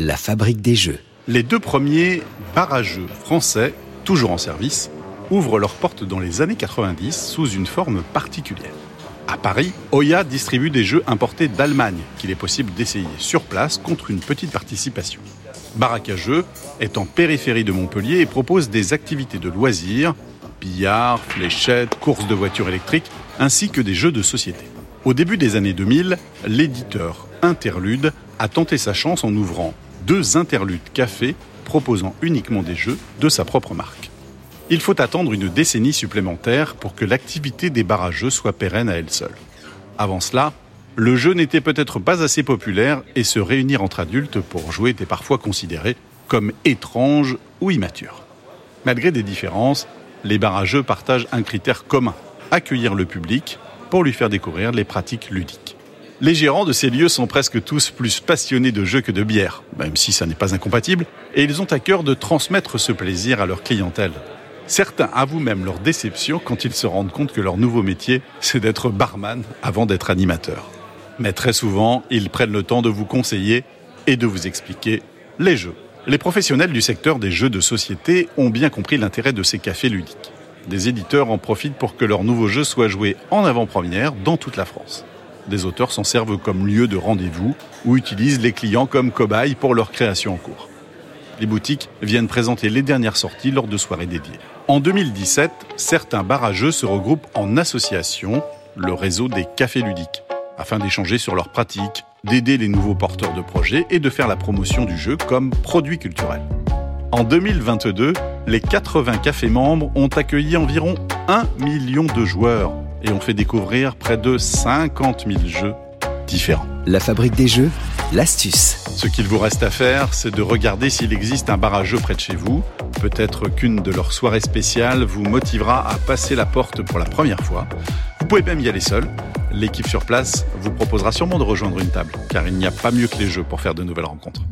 La fabrique des jeux. Les deux premiers barrageux français, toujours en service, ouvrent leurs portes dans les années 90 sous une forme particulière. À Paris, Oya distribue des jeux importés d'Allemagne qu'il est possible d'essayer sur place contre une petite participation. Baraque à jeux est en périphérie de Montpellier et propose des activités de loisirs, billard, fléchettes, courses de voitures électriques, ainsi que des jeux de société. Au début des années 2000, l'éditeur Interlude a tenté sa chance en ouvrant deux interludes café proposant uniquement des jeux de sa propre marque. Il faut attendre une décennie supplémentaire pour que l'activité des barrageux soit pérenne à elle seule. Avant cela, le jeu n'était peut-être pas assez populaire et se réunir entre adultes pour jouer était parfois considéré comme étrange ou immature. Malgré des différences, les barrageux partagent un critère commun, accueillir le public pour lui faire découvrir les pratiques ludiques. Les gérants de ces lieux sont presque tous plus passionnés de jeux que de bière, même si ça n'est pas incompatible, et ils ont à cœur de transmettre ce plaisir à leur clientèle. Certains avouent même leur déception quand ils se rendent compte que leur nouveau métier, c'est d'être barman avant d'être animateur. Mais très souvent, ils prennent le temps de vous conseiller et de vous expliquer les jeux. Les professionnels du secteur des jeux de société ont bien compris l'intérêt de ces cafés ludiques. Des éditeurs en profitent pour que leurs nouveaux jeux soient joués en avant-première dans toute la France. Des auteurs s'en servent comme lieu de rendez-vous ou utilisent les clients comme cobayes pour leur création en cours. Les boutiques viennent présenter les dernières sorties lors de soirées dédiées. En 2017, certains barrageux se regroupent en association, le réseau des cafés ludiques, afin d'échanger sur leurs pratiques, d'aider les nouveaux porteurs de projets et de faire la promotion du jeu comme produit culturel. En 2022, les 80 cafés membres ont accueilli environ 1 million de joueurs et ont fait découvrir près de 50 000 jeux différents. La fabrique des jeux, l'astuce. Ce qu'il vous reste à faire, c'est de regarder s'il existe un bar à jeux près de chez vous. Peut-être qu'une de leurs soirées spéciales vous motivera à passer la porte pour la première fois. Vous pouvez même y aller seul. L'équipe sur place vous proposera sûrement de rejoindre une table, car il n'y a pas mieux que les jeux pour faire de nouvelles rencontres.